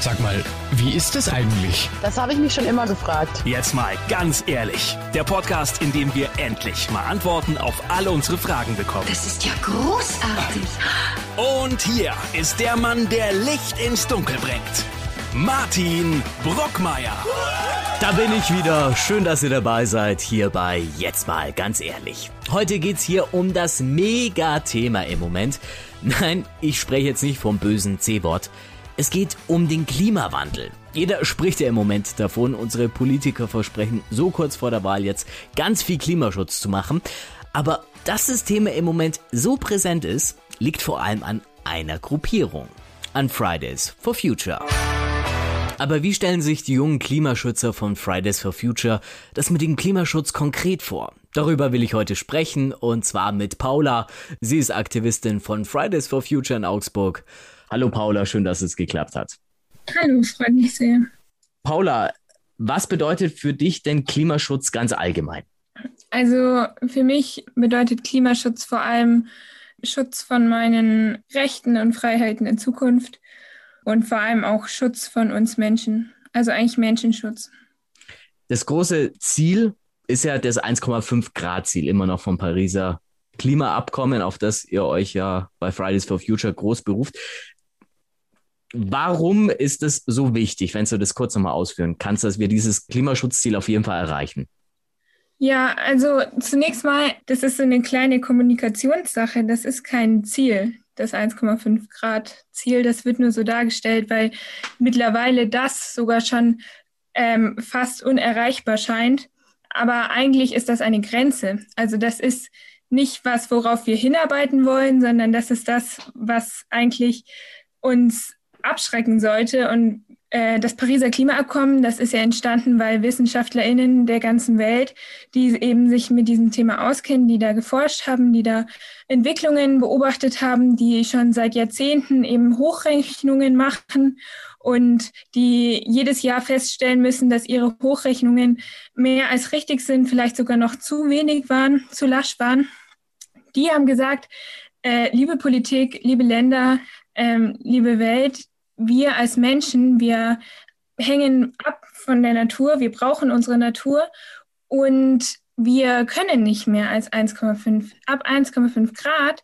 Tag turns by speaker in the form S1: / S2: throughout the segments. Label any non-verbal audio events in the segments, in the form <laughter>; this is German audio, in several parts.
S1: Sag mal, wie ist es eigentlich?
S2: Das habe ich mich schon immer gefragt.
S3: Jetzt mal ganz ehrlich. Der Podcast, in dem wir endlich mal Antworten auf alle unsere Fragen bekommen.
S4: Das ist ja großartig.
S3: Und hier ist der Mann, der Licht ins Dunkel bringt. Martin Brockmeier.
S5: Da bin ich wieder. Schön, dass ihr dabei seid hier bei Jetzt mal ganz ehrlich. Heute geht's hier um das Mega-Thema im Moment. Nein, ich spreche jetzt nicht vom bösen C-Wort. Es geht um den Klimawandel. Jeder spricht ja im Moment davon. Unsere Politiker versprechen so kurz vor der Wahl jetzt ganz viel Klimaschutz zu machen. Aber dass das Thema im Moment so präsent ist, liegt vor allem an einer Gruppierung. An Fridays for Future. Aber wie stellen sich die jungen Klimaschützer von Fridays for Future das mit dem Klimaschutz konkret vor? Darüber will ich heute sprechen und zwar mit Paula. Sie ist Aktivistin von Fridays for Future in Augsburg. Hallo Paula, schön, dass es geklappt hat.
S6: Hallo, freut mich sehr.
S5: Paula, was bedeutet für dich denn Klimaschutz ganz allgemein?
S6: Also für mich bedeutet Klimaschutz vor allem Schutz von meinen Rechten und Freiheiten in Zukunft und vor allem auch Schutz von uns Menschen, also eigentlich Menschenschutz.
S5: Das große Ziel ist ja das 1,5 Grad Ziel immer noch vom Pariser Klimaabkommen, auf das ihr euch ja bei Fridays for Future groß beruft. Warum ist es so wichtig, wenn du das kurz nochmal ausführen kannst, dass wir dieses Klimaschutzziel auf jeden Fall erreichen?
S6: Ja, also zunächst mal, das ist so eine kleine Kommunikationssache. Das ist kein Ziel, das 1,5 Grad Ziel. Das wird nur so dargestellt, weil mittlerweile das sogar schon ähm, fast unerreichbar scheint. Aber eigentlich ist das eine Grenze. Also das ist nicht was, worauf wir hinarbeiten wollen, sondern das ist das, was eigentlich uns abschrecken sollte. Und äh, das Pariser Klimaabkommen, das ist ja entstanden, weil WissenschaftlerInnen der ganzen Welt, die eben sich mit diesem Thema auskennen, die da geforscht haben, die da Entwicklungen beobachtet haben, die schon seit Jahrzehnten eben Hochrechnungen machen und die jedes Jahr feststellen müssen, dass ihre Hochrechnungen mehr als richtig sind, vielleicht sogar noch zu wenig waren, zu lasch waren. Die haben gesagt, äh, liebe Politik, liebe Länder, ähm, liebe Welt, wir als Menschen, wir hängen ab von der Natur, wir brauchen unsere Natur und wir können nicht mehr als 1,5. Ab 1,5 Grad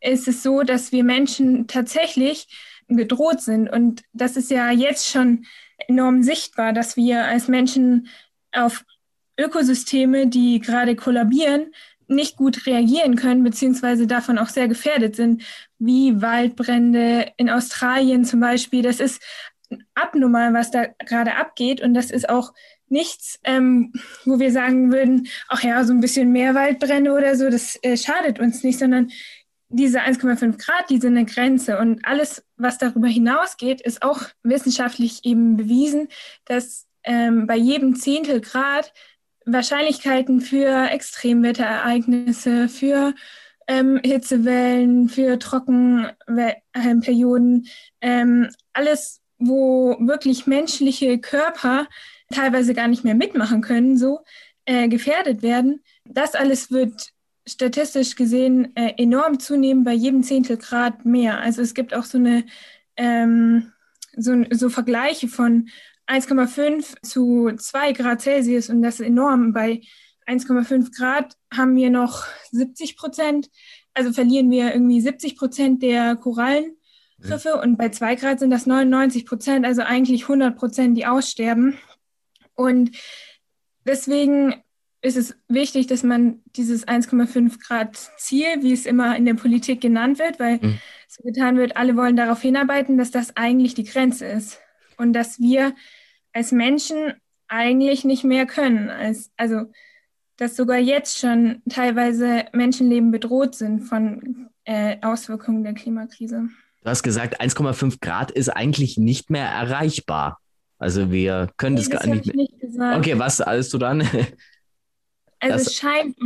S6: ist es so, dass wir Menschen tatsächlich bedroht sind. Und das ist ja jetzt schon enorm sichtbar, dass wir als Menschen auf Ökosysteme, die gerade kollabieren, nicht gut reagieren können, beziehungsweise davon auch sehr gefährdet sind, wie Waldbrände in Australien zum Beispiel. Das ist abnormal, was da gerade abgeht. Und das ist auch nichts, ähm, wo wir sagen würden, ach ja, so ein bisschen mehr Waldbrände oder so, das äh, schadet uns nicht, sondern diese 1,5 Grad, die sind eine Grenze. Und alles, was darüber hinausgeht, ist auch wissenschaftlich eben bewiesen, dass ähm, bei jedem Zehntel Grad Wahrscheinlichkeiten für Extremwetterereignisse, für ähm, Hitzewellen, für Trockenperioden, ähm, alles, wo wirklich menschliche Körper teilweise gar nicht mehr mitmachen können, so äh, gefährdet werden. Das alles wird statistisch gesehen äh, enorm zunehmen bei jedem Zehntel Grad mehr. Also es gibt auch so eine ähm, so, so Vergleiche von 1,5 zu 2 Grad Celsius und das ist enorm. Bei 1,5 Grad haben wir noch 70 Prozent, also verlieren wir irgendwie 70 Prozent der Korallenriffe ja. und bei 2 Grad sind das 99 Prozent, also eigentlich 100 Prozent, die aussterben. Und deswegen ist es wichtig, dass man dieses 1,5 Grad Ziel, wie es immer in der Politik genannt wird, weil mhm. so getan wird, alle wollen darauf hinarbeiten, dass das eigentlich die Grenze ist und dass wir als Menschen eigentlich nicht mehr können. Als, also, dass sogar jetzt schon teilweise Menschenleben bedroht sind von äh, Auswirkungen der Klimakrise.
S5: Du hast gesagt, 1,5 Grad ist eigentlich nicht mehr erreichbar. Also wir können nee, das, das gar nicht mehr. Nicht gesagt. okay, was alles du dann? <laughs>
S6: also es scheint,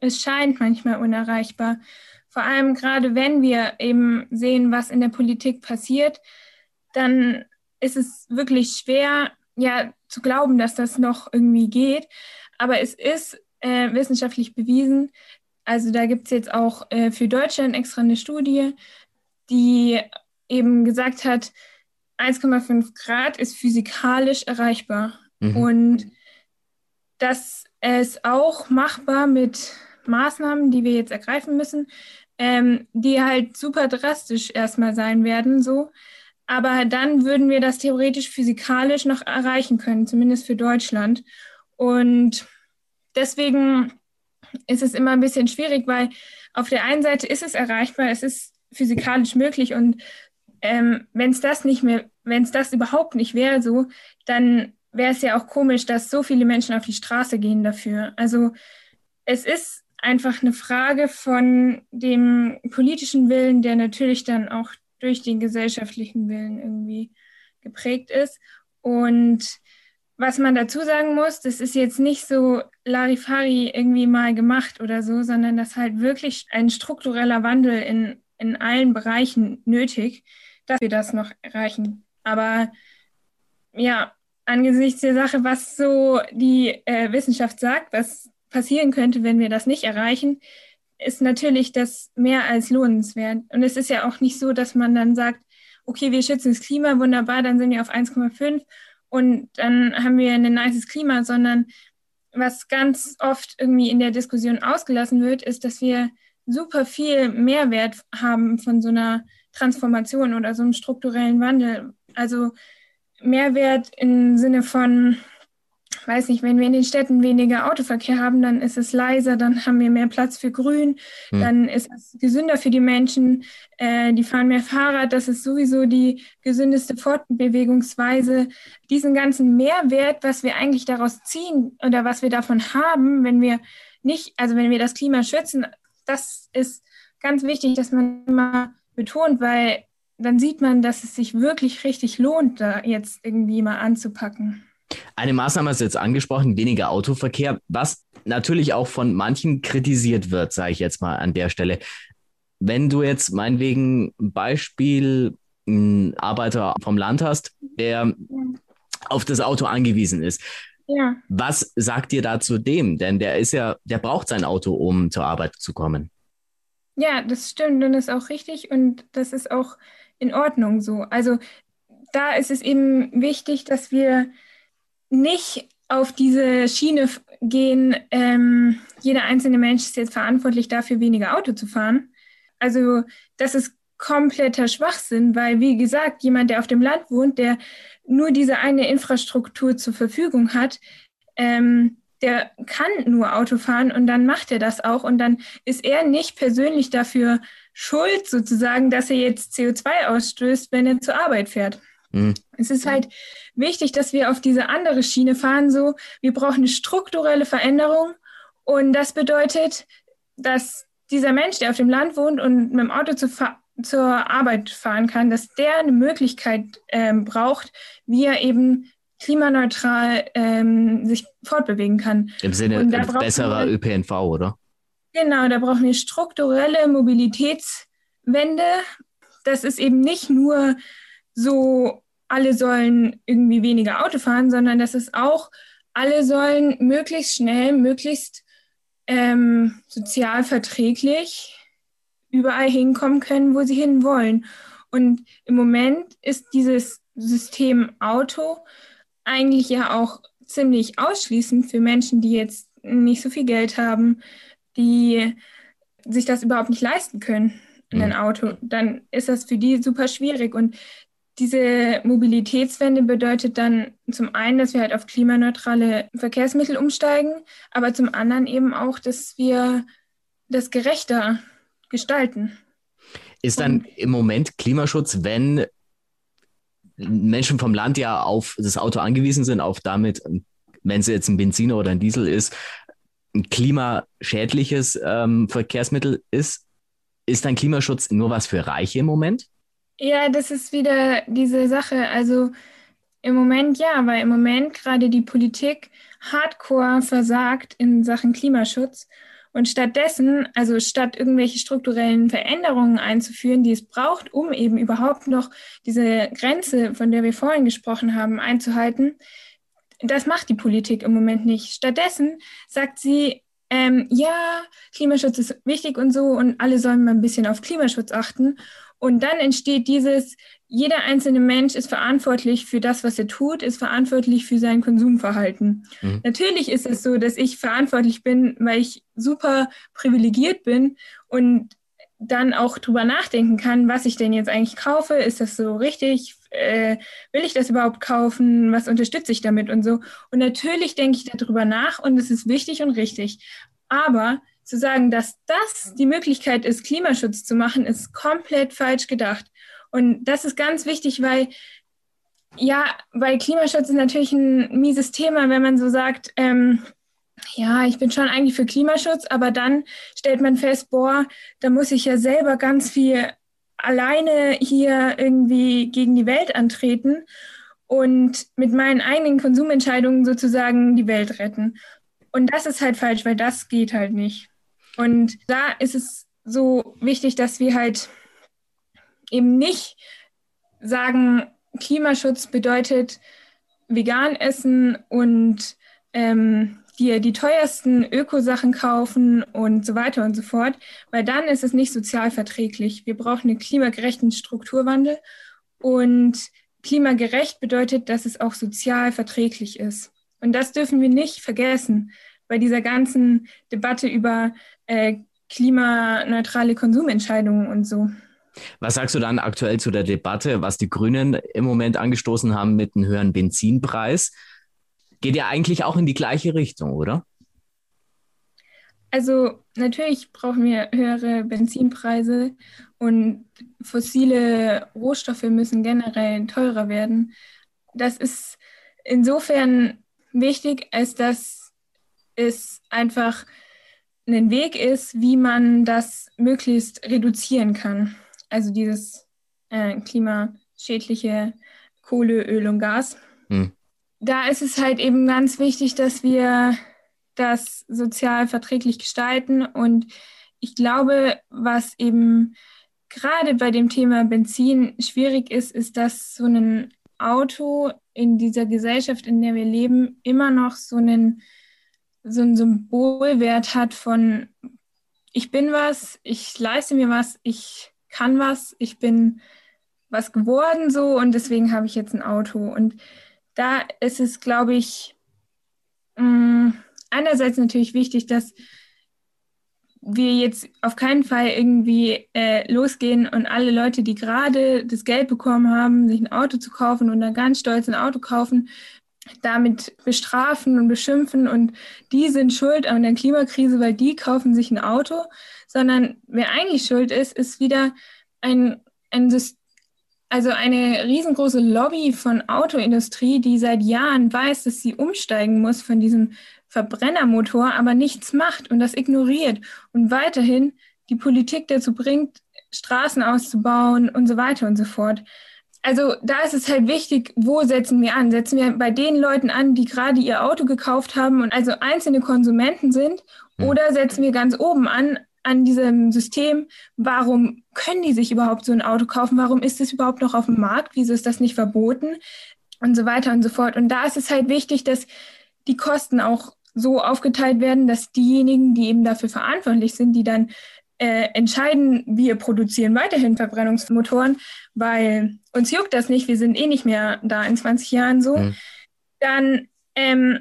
S6: es scheint manchmal unerreichbar. Vor allem gerade wenn wir eben sehen, was in der Politik passiert, dann ist es wirklich schwer, ja, zu glauben, dass das noch irgendwie geht. Aber es ist äh, wissenschaftlich bewiesen. Also da gibt es jetzt auch äh, für Deutschland extra eine Studie, die eben gesagt hat, 1,5 Grad ist physikalisch erreichbar. Mhm. Und das ist auch machbar mit Maßnahmen, die wir jetzt ergreifen müssen, ähm, die halt super drastisch erstmal sein werden, so. Aber dann würden wir das theoretisch physikalisch noch erreichen können, zumindest für Deutschland. Und deswegen ist es immer ein bisschen schwierig, weil auf der einen Seite ist es erreichbar, es ist physikalisch möglich und ähm, wenn es das nicht mehr, wenn es das überhaupt nicht wäre, so, dann wäre es ja auch komisch, dass so viele Menschen auf die Straße gehen dafür. Also es ist einfach eine Frage von dem politischen Willen, der natürlich dann auch durch den gesellschaftlichen Willen irgendwie geprägt ist. Und was man dazu sagen muss, das ist jetzt nicht so Larifari irgendwie mal gemacht oder so, sondern das halt wirklich ein struktureller Wandel in, in allen Bereichen nötig, dass wir das noch erreichen. Aber ja, angesichts der Sache, was so die äh, Wissenschaft sagt, was passieren könnte, wenn wir das nicht erreichen, ist natürlich das mehr als lohnenswert. Und es ist ja auch nicht so, dass man dann sagt, okay, wir schützen das Klima, wunderbar, dann sind wir auf 1,5 und dann haben wir ein nices Klima, sondern was ganz oft irgendwie in der Diskussion ausgelassen wird, ist, dass wir super viel Mehrwert haben von so einer Transformation oder so einem strukturellen Wandel. Also Mehrwert im Sinne von weiß nicht, wenn wir in den Städten weniger Autoverkehr haben, dann ist es leiser, dann haben wir mehr Platz für Grün, hm. dann ist es gesünder für die Menschen, äh, die fahren mehr Fahrrad, das ist sowieso die gesündeste Fortbewegungsweise. Diesen ganzen Mehrwert, was wir eigentlich daraus ziehen oder was wir davon haben, wenn wir nicht, also wenn wir das Klima schützen, das ist ganz wichtig, dass man immer betont, weil dann sieht man, dass es sich wirklich richtig lohnt, da jetzt irgendwie mal anzupacken.
S5: Eine Maßnahme ist jetzt angesprochen, weniger Autoverkehr, was natürlich auch von manchen kritisiert wird, sage ich jetzt mal an der Stelle. Wenn du jetzt meinetwegen Beispiel einen Arbeiter vom Land hast, der ja. auf das Auto angewiesen ist, ja. was sagt ihr da zu dem? Denn der ist ja, der braucht sein Auto, um zur Arbeit zu kommen.
S6: Ja, das stimmt und das ist auch richtig und das ist auch in Ordnung so. Also da ist es eben wichtig, dass wir nicht auf diese Schiene gehen, ähm, jeder einzelne Mensch ist jetzt verantwortlich dafür, weniger Auto zu fahren. Also das ist kompletter Schwachsinn, weil wie gesagt, jemand, der auf dem Land wohnt, der nur diese eine Infrastruktur zur Verfügung hat, ähm, der kann nur Auto fahren und dann macht er das auch und dann ist er nicht persönlich dafür schuld sozusagen, dass er jetzt CO2 ausstößt, wenn er zur Arbeit fährt. Mhm. Es ist halt wichtig, dass wir auf diese andere Schiene fahren. So, wir brauchen eine strukturelle Veränderung und das bedeutet, dass dieser Mensch, der auf dem Land wohnt und mit dem Auto zu zur Arbeit fahren kann, dass der eine Möglichkeit ähm, braucht, wie er eben klimaneutral ähm, sich fortbewegen kann.
S5: Im Sinne besserer wir, ÖPNV, oder?
S6: Genau, da brauchen wir strukturelle Mobilitätswende. Das ist eben nicht nur so, alle sollen irgendwie weniger Auto fahren, sondern dass es auch, alle sollen möglichst schnell, möglichst ähm, sozial verträglich überall hinkommen können, wo sie hin wollen. Und im Moment ist dieses System Auto eigentlich ja auch ziemlich ausschließend für Menschen, die jetzt nicht so viel Geld haben, die sich das überhaupt nicht leisten können, ein mhm. Auto. Dann ist das für die super schwierig. Und diese Mobilitätswende bedeutet dann zum einen, dass wir halt auf klimaneutrale Verkehrsmittel umsteigen, aber zum anderen eben auch, dass wir das gerechter gestalten.
S5: Ist dann im Moment Klimaschutz, wenn Menschen vom Land ja auf das Auto angewiesen sind, auf damit, wenn es jetzt ein Benziner oder ein Diesel ist, ein klimaschädliches ähm, Verkehrsmittel ist, ist dann Klimaschutz nur was für Reiche im Moment?
S6: Ja, das ist wieder diese Sache. Also im Moment ja, weil im Moment gerade die Politik hardcore versagt in Sachen Klimaschutz. Und stattdessen, also statt irgendwelche strukturellen Veränderungen einzuführen, die es braucht, um eben überhaupt noch diese Grenze, von der wir vorhin gesprochen haben, einzuhalten, das macht die Politik im Moment nicht. Stattdessen sagt sie, ähm, ja, Klimaschutz ist wichtig und so und alle sollen mal ein bisschen auf Klimaschutz achten. Und dann entsteht dieses, jeder einzelne Mensch ist verantwortlich für das, was er tut, ist verantwortlich für sein Konsumverhalten. Mhm. Natürlich ist es so, dass ich verantwortlich bin, weil ich super privilegiert bin und dann auch drüber nachdenken kann, was ich denn jetzt eigentlich kaufe. Ist das so richtig? Äh, will ich das überhaupt kaufen? Was unterstütze ich damit und so? Und natürlich denke ich darüber nach und es ist wichtig und richtig. Aber zu sagen, dass das die Möglichkeit ist, Klimaschutz zu machen, ist komplett falsch gedacht. Und das ist ganz wichtig, weil ja, weil Klimaschutz ist natürlich ein mieses Thema, wenn man so sagt, ähm, ja, ich bin schon eigentlich für Klimaschutz, aber dann stellt man fest, boah, da muss ich ja selber ganz viel alleine hier irgendwie gegen die Welt antreten und mit meinen eigenen Konsumentscheidungen sozusagen die Welt retten. Und das ist halt falsch, weil das geht halt nicht. Und da ist es so wichtig, dass wir halt eben nicht sagen, Klimaschutz bedeutet vegan essen und ähm, dir die teuersten Ökosachen kaufen und so weiter und so fort, weil dann ist es nicht sozial verträglich. Wir brauchen einen klimagerechten Strukturwandel und klimagerecht bedeutet, dass es auch sozial verträglich ist. Und das dürfen wir nicht vergessen bei dieser ganzen Debatte über äh, klimaneutrale Konsumentscheidungen und so.
S5: Was sagst du dann aktuell zu der Debatte, was die Grünen im Moment angestoßen haben mit einem höheren Benzinpreis? Geht ja eigentlich auch in die gleiche Richtung, oder?
S6: Also natürlich brauchen wir höhere Benzinpreise und fossile Rohstoffe müssen generell teurer werden. Das ist insofern wichtig, als dass es einfach ein Weg ist, wie man das möglichst reduzieren kann also dieses äh, klimaschädliche Kohle, Öl und Gas. Hm. Da ist es halt eben ganz wichtig, dass wir das sozial verträglich gestalten. Und ich glaube, was eben gerade bei dem Thema Benzin schwierig ist, ist, dass so ein Auto in dieser Gesellschaft, in der wir leben, immer noch so einen, so einen Symbolwert hat von ich bin was, ich leiste mir was, ich kann was, ich bin was geworden so und deswegen habe ich jetzt ein Auto. Und da ist es, glaube ich, mm, einerseits natürlich wichtig, dass wir jetzt auf keinen Fall irgendwie äh, losgehen und alle Leute, die gerade das Geld bekommen haben, sich ein Auto zu kaufen und dann ganz stolz ein Auto kaufen, damit bestrafen und beschimpfen und die sind schuld an der Klimakrise, weil die kaufen sich ein Auto, sondern wer eigentlich schuld ist, ist wieder ein, ein also eine riesengroße Lobby von Autoindustrie, die seit Jahren weiß, dass sie umsteigen muss von diesem Verbrennermotor, aber nichts macht und das ignoriert und weiterhin die Politik dazu bringt, Straßen auszubauen und so weiter und so fort. Also da ist es halt wichtig, wo setzen wir an? Setzen wir bei den Leuten an, die gerade ihr Auto gekauft haben und also einzelne Konsumenten sind, hm. oder setzen wir ganz oben an, an diesem System, warum können die sich überhaupt so ein Auto kaufen? Warum ist es überhaupt noch auf dem Markt? Wieso ist das nicht verboten? Und so weiter und so fort. Und da ist es halt wichtig, dass die Kosten auch so aufgeteilt werden, dass diejenigen, die eben dafür verantwortlich sind, die dann äh, entscheiden, wir produzieren weiterhin Verbrennungsmotoren, weil uns juckt das nicht, wir sind eh nicht mehr da in 20 Jahren so, mhm. dann ähm,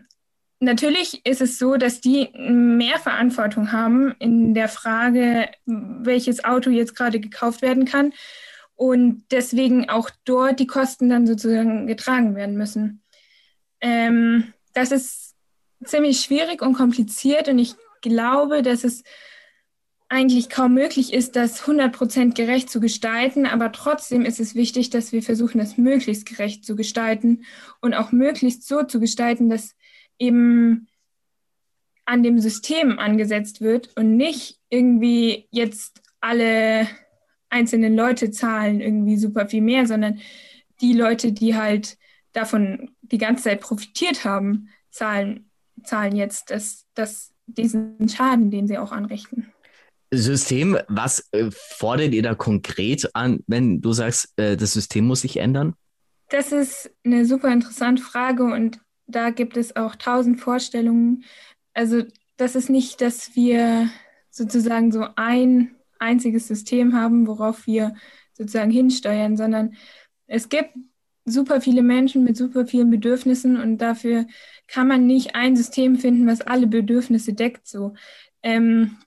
S6: Natürlich ist es so, dass die mehr Verantwortung haben in der Frage, welches Auto jetzt gerade gekauft werden kann und deswegen auch dort die Kosten dann sozusagen getragen werden müssen. Ähm, das ist ziemlich schwierig und kompliziert und ich glaube, dass es eigentlich kaum möglich ist, das 100% gerecht zu gestalten, aber trotzdem ist es wichtig, dass wir versuchen, das möglichst gerecht zu gestalten und auch möglichst so zu gestalten, dass eben an dem System angesetzt wird und nicht irgendwie jetzt alle einzelnen Leute zahlen irgendwie super viel mehr, sondern die Leute, die halt davon die ganze Zeit profitiert haben, zahlen, zahlen jetzt das, das, diesen Schaden, den sie auch anrichten.
S5: System, was äh, fordert ihr da konkret an, wenn du sagst, äh, das System muss sich ändern?
S6: Das ist eine super interessante Frage und da gibt es auch tausend Vorstellungen. Also das ist nicht, dass wir sozusagen so ein einziges System haben, worauf wir sozusagen hinsteuern, sondern es gibt super viele Menschen mit super vielen Bedürfnissen und dafür kann man nicht ein System finden, was alle Bedürfnisse deckt. So, ähm,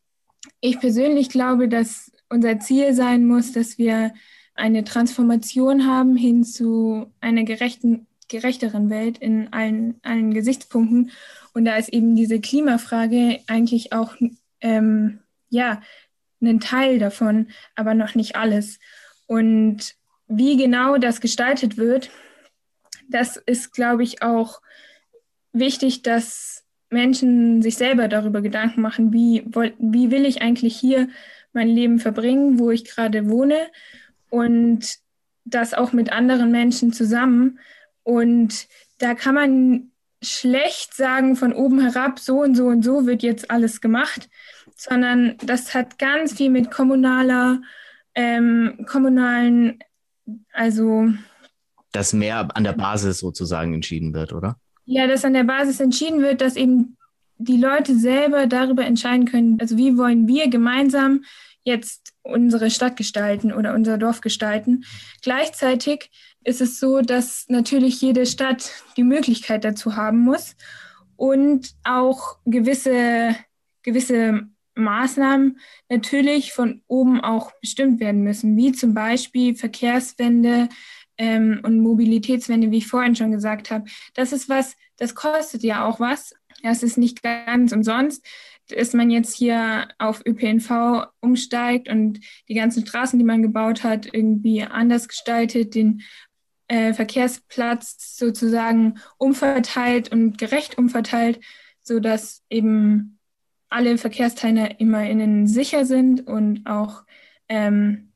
S6: ich persönlich glaube, dass unser Ziel sein muss, dass wir eine Transformation haben hin zu einer gerechten, gerechteren Welt in allen, allen Gesichtspunkten. Und da ist eben diese Klimafrage eigentlich auch ähm, ja ein Teil davon, aber noch nicht alles. Und wie genau das gestaltet wird, das ist, glaube ich, auch wichtig, dass Menschen sich selber darüber Gedanken machen, wie, wie will ich eigentlich hier mein Leben verbringen, wo ich gerade wohne und das auch mit anderen Menschen zusammen. Und da kann man schlecht sagen von oben herab, so und so und so wird jetzt alles gemacht, sondern das hat ganz viel mit kommunaler, ähm, kommunalen also.
S5: Dass mehr an der Basis sozusagen entschieden wird, oder?
S6: Ja, dass an der Basis entschieden wird, dass eben die Leute selber darüber entscheiden können, also wie wollen wir gemeinsam jetzt unsere Stadt gestalten oder unser Dorf gestalten. Gleichzeitig ist es so, dass natürlich jede Stadt die Möglichkeit dazu haben muss und auch gewisse, gewisse Maßnahmen natürlich von oben auch bestimmt werden müssen, wie zum Beispiel Verkehrswende ähm, und Mobilitätswende, wie ich vorhin schon gesagt habe. Das ist was, das kostet ja auch was. Das ist nicht ganz umsonst, dass man jetzt hier auf ÖPNV umsteigt und die ganzen Straßen, die man gebaut hat, irgendwie anders gestaltet, den äh, Verkehrsplatz sozusagen umverteilt und gerecht umverteilt, sodass eben alle VerkehrsteilnehmerInnen sicher sind und auch ähm,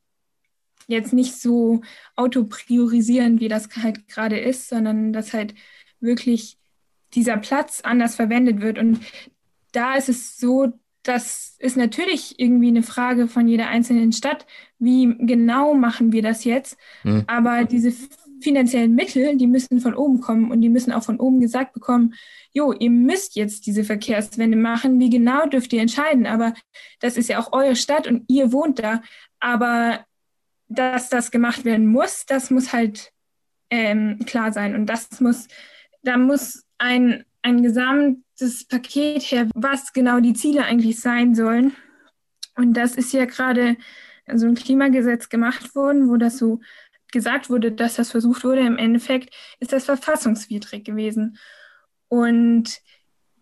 S6: jetzt nicht so autopriorisierend, wie das halt gerade ist, sondern dass halt wirklich dieser Platz anders verwendet wird. Und da ist es so, das ist natürlich irgendwie eine Frage von jeder einzelnen Stadt, wie genau machen wir das jetzt. Mhm. Aber diese finanziellen Mittel, die müssen von oben kommen und die müssen auch von oben gesagt bekommen, jo, ihr müsst jetzt diese Verkehrswende machen, wie genau dürft ihr entscheiden, aber das ist ja auch eure Stadt und ihr wohnt da, aber dass das gemacht werden muss, das muss halt ähm, klar sein und das muss, da muss ein, ein gesamtes Paket her, was genau die Ziele eigentlich sein sollen und das ist ja gerade so ein Klimagesetz gemacht worden, wo das so gesagt wurde, dass das versucht wurde, im Endeffekt ist das verfassungswidrig gewesen. Und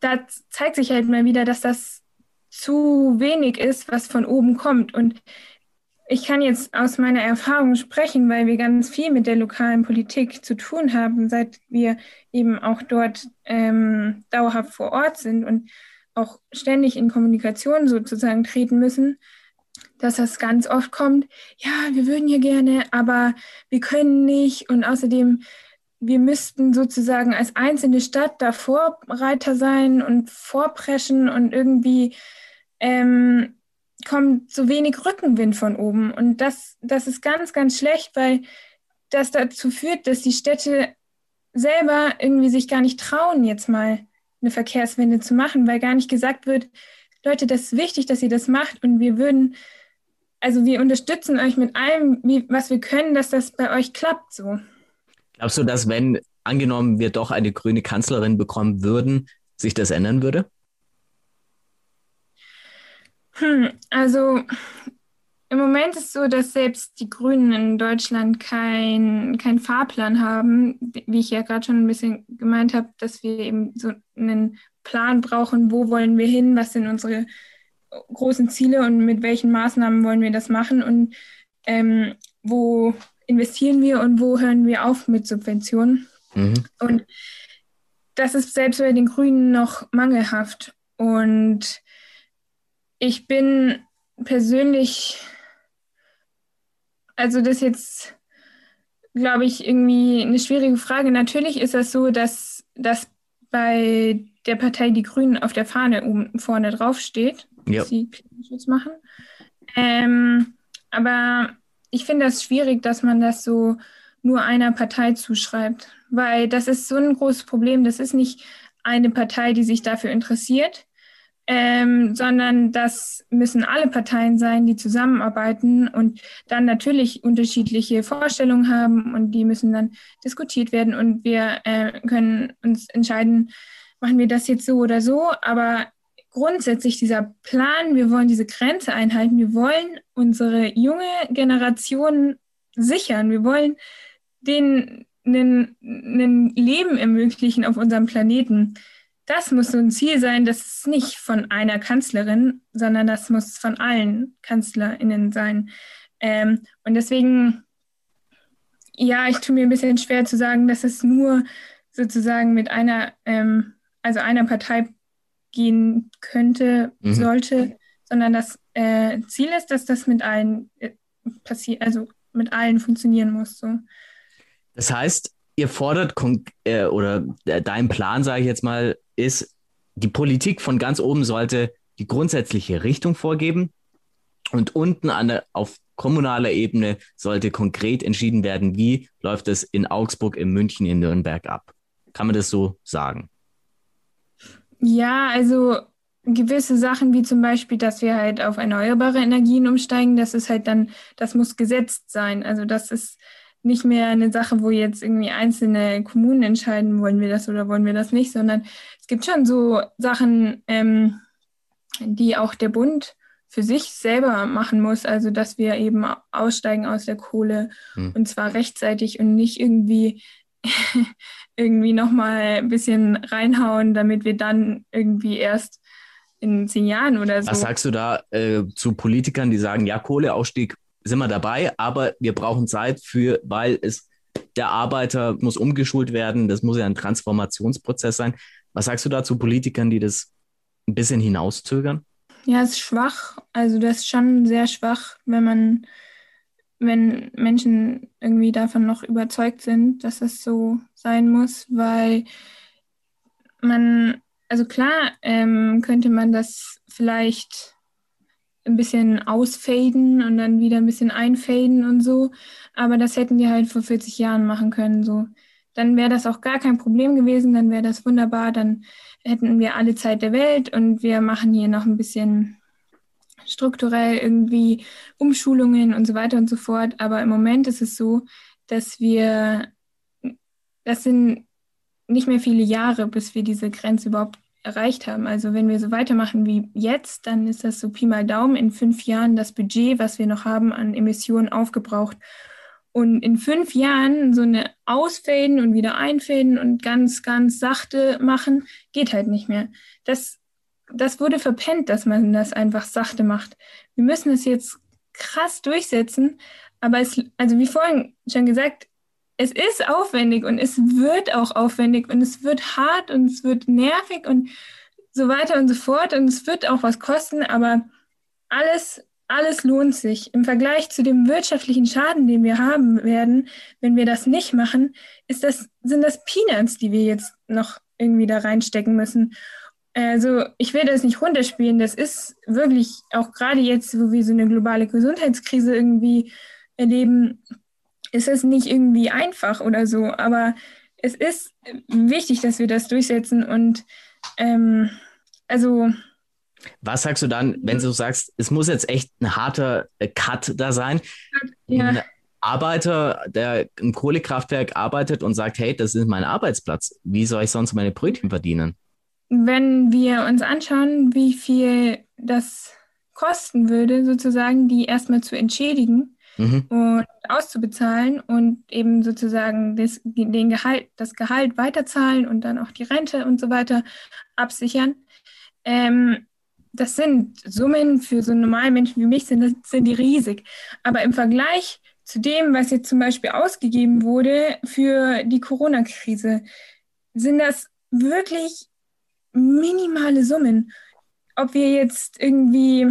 S6: da zeigt sich halt mal wieder, dass das zu wenig ist, was von oben kommt. Und ich kann jetzt aus meiner Erfahrung sprechen, weil wir ganz viel mit der lokalen Politik zu tun haben, seit wir eben auch dort ähm, dauerhaft vor Ort sind und auch ständig in Kommunikation sozusagen treten müssen dass das ganz oft kommt, ja, wir würden hier gerne, aber wir können nicht. Und außerdem, wir müssten sozusagen als einzelne Stadt da Vorreiter sein und vorpreschen und irgendwie ähm, kommt so wenig Rückenwind von oben. Und das, das ist ganz, ganz schlecht, weil das dazu führt, dass die Städte selber irgendwie sich gar nicht trauen, jetzt mal eine Verkehrswende zu machen, weil gar nicht gesagt wird, Leute, das ist wichtig, dass ihr das macht und wir würden also wir unterstützen euch mit allem, wie, was wir können, dass das bei euch klappt so.
S5: Glaubst du, dass wenn angenommen wir doch eine grüne Kanzlerin bekommen würden, sich das ändern würde?
S6: Hm, also im Moment ist es so, dass selbst die Grünen in Deutschland keinen kein Fahrplan haben, wie ich ja gerade schon ein bisschen gemeint habe, dass wir eben so einen Plan brauchen, wo wollen wir hin, was sind unsere großen Ziele und mit welchen Maßnahmen wollen wir das machen und ähm, wo investieren wir und wo hören wir auf mit Subventionen. Mhm. Und das ist selbst bei den Grünen noch mangelhaft. Und ich bin persönlich, also das ist jetzt, glaube ich, irgendwie eine schwierige Frage. Natürlich ist das so, dass das bei der Partei Die Grünen auf der Fahne oben vorne drauf steht ja. sie Klimaschutz machen. Ähm, aber ich finde das schwierig, dass man das so nur einer Partei zuschreibt, weil das ist so ein großes Problem. Das ist nicht eine Partei, die sich dafür interessiert, ähm, sondern das müssen alle Parteien sein, die zusammenarbeiten und dann natürlich unterschiedliche Vorstellungen haben und die müssen dann diskutiert werden und wir äh, können uns entscheiden, machen wir das jetzt so oder so, aber grundsätzlich dieser Plan, wir wollen diese Grenze einhalten, wir wollen unsere junge Generation sichern, wir wollen denen ein Leben ermöglichen auf unserem Planeten. Das muss so ein Ziel sein, das ist nicht von einer Kanzlerin, sondern das muss von allen KanzlerInnen sein. Ähm, und deswegen, ja, ich tue mir ein bisschen schwer zu sagen, dass es nur sozusagen mit einer, ähm, also einer Partei gehen könnte, mhm. sollte, sondern das äh, Ziel ist, dass das mit allen äh, passiert, also mit allen funktionieren muss. So.
S5: Das heißt, ihr fordert äh, oder äh, dein Plan, sage ich jetzt mal, ist, die Politik von ganz oben sollte die grundsätzliche Richtung vorgeben und unten der, auf kommunaler Ebene sollte konkret entschieden werden, wie läuft es in Augsburg, in München, in Nürnberg ab. Kann man das so sagen?
S6: Ja, also gewisse Sachen wie zum Beispiel, dass wir halt auf erneuerbare Energien umsteigen, das ist halt dann, das muss gesetzt sein. Also das ist nicht mehr eine Sache, wo jetzt irgendwie einzelne Kommunen entscheiden, wollen wir das oder wollen wir das nicht, sondern es gibt schon so Sachen, ähm, die auch der Bund für sich selber machen muss, also dass wir eben aussteigen aus der Kohle hm. und zwar rechtzeitig und nicht irgendwie <laughs> irgendwie nochmal ein bisschen reinhauen, damit wir dann irgendwie erst in zehn Jahren oder so.
S5: Was sagst du da äh, zu Politikern, die sagen, ja, Kohleausstieg sind wir dabei, aber wir brauchen Zeit für, weil es der Arbeiter muss umgeschult werden, das muss ja ein Transformationsprozess sein. Was sagst du da zu Politikern, die das ein bisschen hinauszögern?
S6: Ja, es ist schwach. Also das ist schon sehr schwach, wenn man wenn Menschen irgendwie davon noch überzeugt sind, dass es so sein muss, weil man, also klar, ähm, könnte man das vielleicht ein bisschen ausfaden und dann wieder ein bisschen einfaden und so, aber das hätten die halt vor 40 Jahren machen können, so. Dann wäre das auch gar kein Problem gewesen, dann wäre das wunderbar, dann hätten wir alle Zeit der Welt und wir machen hier noch ein bisschen strukturell irgendwie Umschulungen und so weiter und so fort. Aber im Moment ist es so, dass wir, das sind nicht mehr viele Jahre, bis wir diese Grenze überhaupt erreicht haben. Also wenn wir so weitermachen wie jetzt, dann ist das so Pi mal Daumen in fünf Jahren das Budget, was wir noch haben an Emissionen aufgebraucht. Und in fünf Jahren so eine Ausfäden und wieder einfäden und ganz, ganz sachte machen, geht halt nicht mehr. Das das wurde verpennt, dass man das einfach sachte macht. Wir müssen es jetzt krass durchsetzen, aber es, also wie vorhin schon gesagt, es ist aufwendig und es wird auch aufwendig und es wird hart und es wird nervig und so weiter und so fort und es wird auch was kosten, aber alles, alles lohnt sich. Im Vergleich zu dem wirtschaftlichen Schaden, den wir haben werden, wenn wir das nicht machen, ist das, sind das Peanuts, die wir jetzt noch irgendwie da reinstecken müssen. Also ich will das nicht runterspielen. Das ist wirklich auch gerade jetzt, wo wir so eine globale Gesundheitskrise irgendwie erleben, ist es nicht irgendwie einfach oder so. Aber es ist wichtig, dass wir das durchsetzen. Und ähm, also.
S5: Was sagst du dann, wenn du sagst, es muss jetzt echt ein harter äh, Cut da sein? Ja. Ein Arbeiter, der im Kohlekraftwerk arbeitet und sagt, hey, das ist mein Arbeitsplatz. Wie soll ich sonst meine Brötchen verdienen?
S6: wenn wir uns anschauen, wie viel das kosten würde, sozusagen, die erstmal zu entschädigen mhm. und auszubezahlen und eben sozusagen das, den Gehalt, das Gehalt weiterzahlen und dann auch die Rente und so weiter absichern. Ähm, das sind Summen für so normale Menschen wie mich, sind, sind die riesig. Aber im Vergleich zu dem, was jetzt zum Beispiel ausgegeben wurde für die Corona-Krise, sind das wirklich minimale Summen. Ob wir jetzt irgendwie,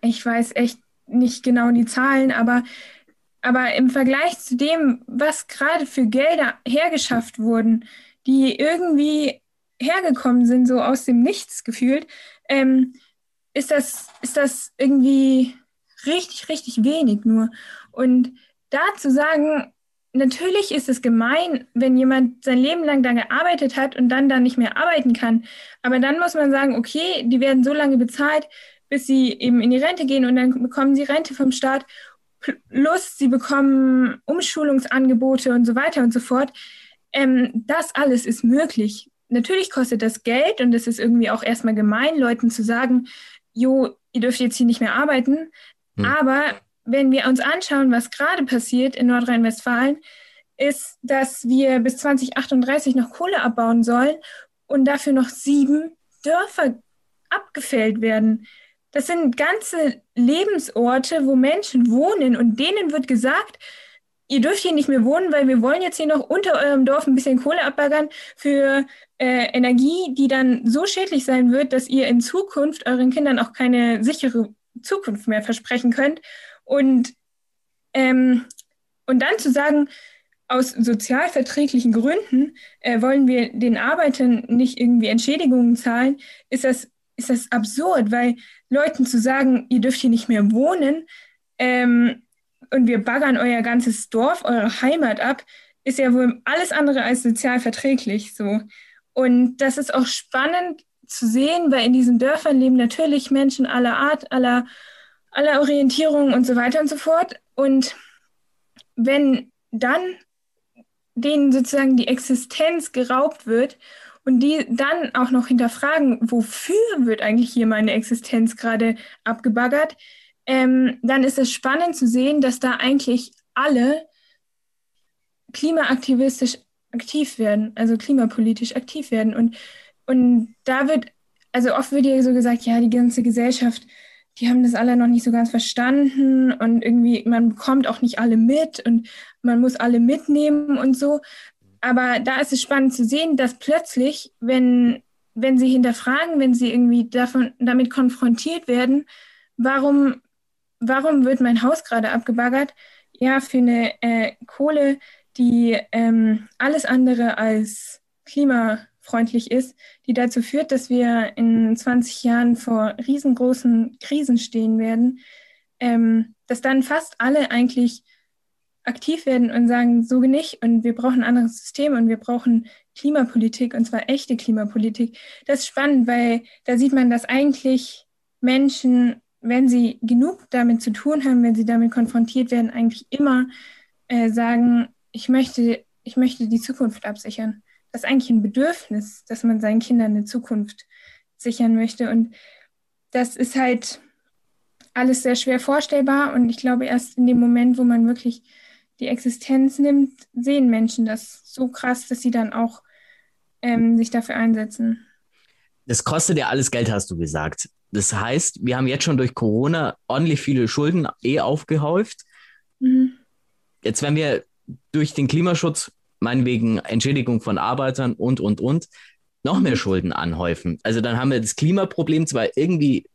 S6: ich weiß echt nicht genau die Zahlen, aber, aber im Vergleich zu dem, was gerade für Gelder hergeschafft wurden, die irgendwie hergekommen sind, so aus dem Nichts gefühlt, ähm, ist, das, ist das irgendwie richtig, richtig wenig nur. Und da zu sagen, natürlich ist es gemein, wenn jemand sein Leben lang da gearbeitet hat und dann da nicht mehr arbeiten kann. Aber dann muss man sagen, okay, die werden so lange bezahlt, bis sie eben in die Rente gehen und dann bekommen sie Rente vom Staat. Plus, sie bekommen Umschulungsangebote und so weiter und so fort. Ähm, das alles ist möglich. Natürlich kostet das Geld und es ist irgendwie auch erstmal gemein, Leuten zu sagen, jo, ihr dürft jetzt hier nicht mehr arbeiten. Hm. Aber wenn wir uns anschauen, was gerade passiert in Nordrhein-Westfalen, ist, dass wir bis 2038 noch Kohle abbauen sollen und dafür noch sieben Dörfer abgefällt werden. Das sind ganze Lebensorte, wo Menschen wohnen und denen wird gesagt, ihr dürft hier nicht mehr wohnen, weil wir wollen jetzt hier noch unter eurem Dorf ein bisschen Kohle abbaggern für äh, Energie, die dann so schädlich sein wird, dass ihr in Zukunft euren Kindern auch keine sichere Zukunft mehr versprechen könnt. Und, ähm, und dann zu sagen, aus sozialverträglichen Gründen äh, wollen wir den Arbeitern nicht irgendwie Entschädigungen zahlen, ist das, ist das absurd, weil Leuten zu sagen, ihr dürft hier nicht mehr wohnen ähm, und wir baggern euer ganzes Dorf, eure Heimat ab, ist ja wohl alles andere als sozial verträglich so. Und das ist auch spannend zu sehen, weil in diesen Dörfern leben natürlich Menschen aller Art, aller aller Orientierung und so weiter und so fort. Und wenn dann denen sozusagen die Existenz geraubt wird und die dann auch noch hinterfragen, wofür wird eigentlich hier meine Existenz gerade abgebaggert, ähm, dann ist es spannend zu sehen, dass da eigentlich alle klimaaktivistisch aktiv werden, also klimapolitisch aktiv werden. Und, und da wird, also oft wird ja so gesagt, ja, die ganze Gesellschaft die haben das alle noch nicht so ganz verstanden und irgendwie, man bekommt auch nicht alle mit und man muss alle mitnehmen und so. Aber da ist es spannend zu sehen, dass plötzlich, wenn, wenn sie hinterfragen, wenn sie irgendwie davon, damit konfrontiert werden, warum, warum wird mein Haus gerade abgebaggert? Ja, für eine äh, Kohle, die ähm, alles andere als Klima freundlich ist, die dazu führt, dass wir in 20 Jahren vor riesengroßen Krisen stehen werden, ähm, dass dann fast alle eigentlich aktiv werden und sagen, so nicht und wir brauchen ein anderes System und wir brauchen Klimapolitik und zwar echte Klimapolitik. Das ist spannend, weil da sieht man, dass eigentlich Menschen, wenn sie genug damit zu tun haben, wenn sie damit konfrontiert werden, eigentlich immer äh, sagen, ich möchte, ich möchte die Zukunft absichern das ist eigentlich ein Bedürfnis, dass man seinen Kindern eine Zukunft sichern möchte. Und das ist halt alles sehr schwer vorstellbar. Und ich glaube, erst in dem Moment, wo man wirklich die Existenz nimmt, sehen Menschen das so krass, dass sie dann auch ähm, sich dafür einsetzen.
S5: Das kostet ja alles Geld, hast du gesagt. Das heißt, wir haben jetzt schon durch Corona ordentlich viele Schulden eh aufgehäuft. Mhm. Jetzt, wenn wir durch den Klimaschutz meinetwegen Entschädigung von Arbeitern und, und, und, noch mehr mhm. Schulden anhäufen. Also dann haben wir das Klimaproblem zwar irgendwie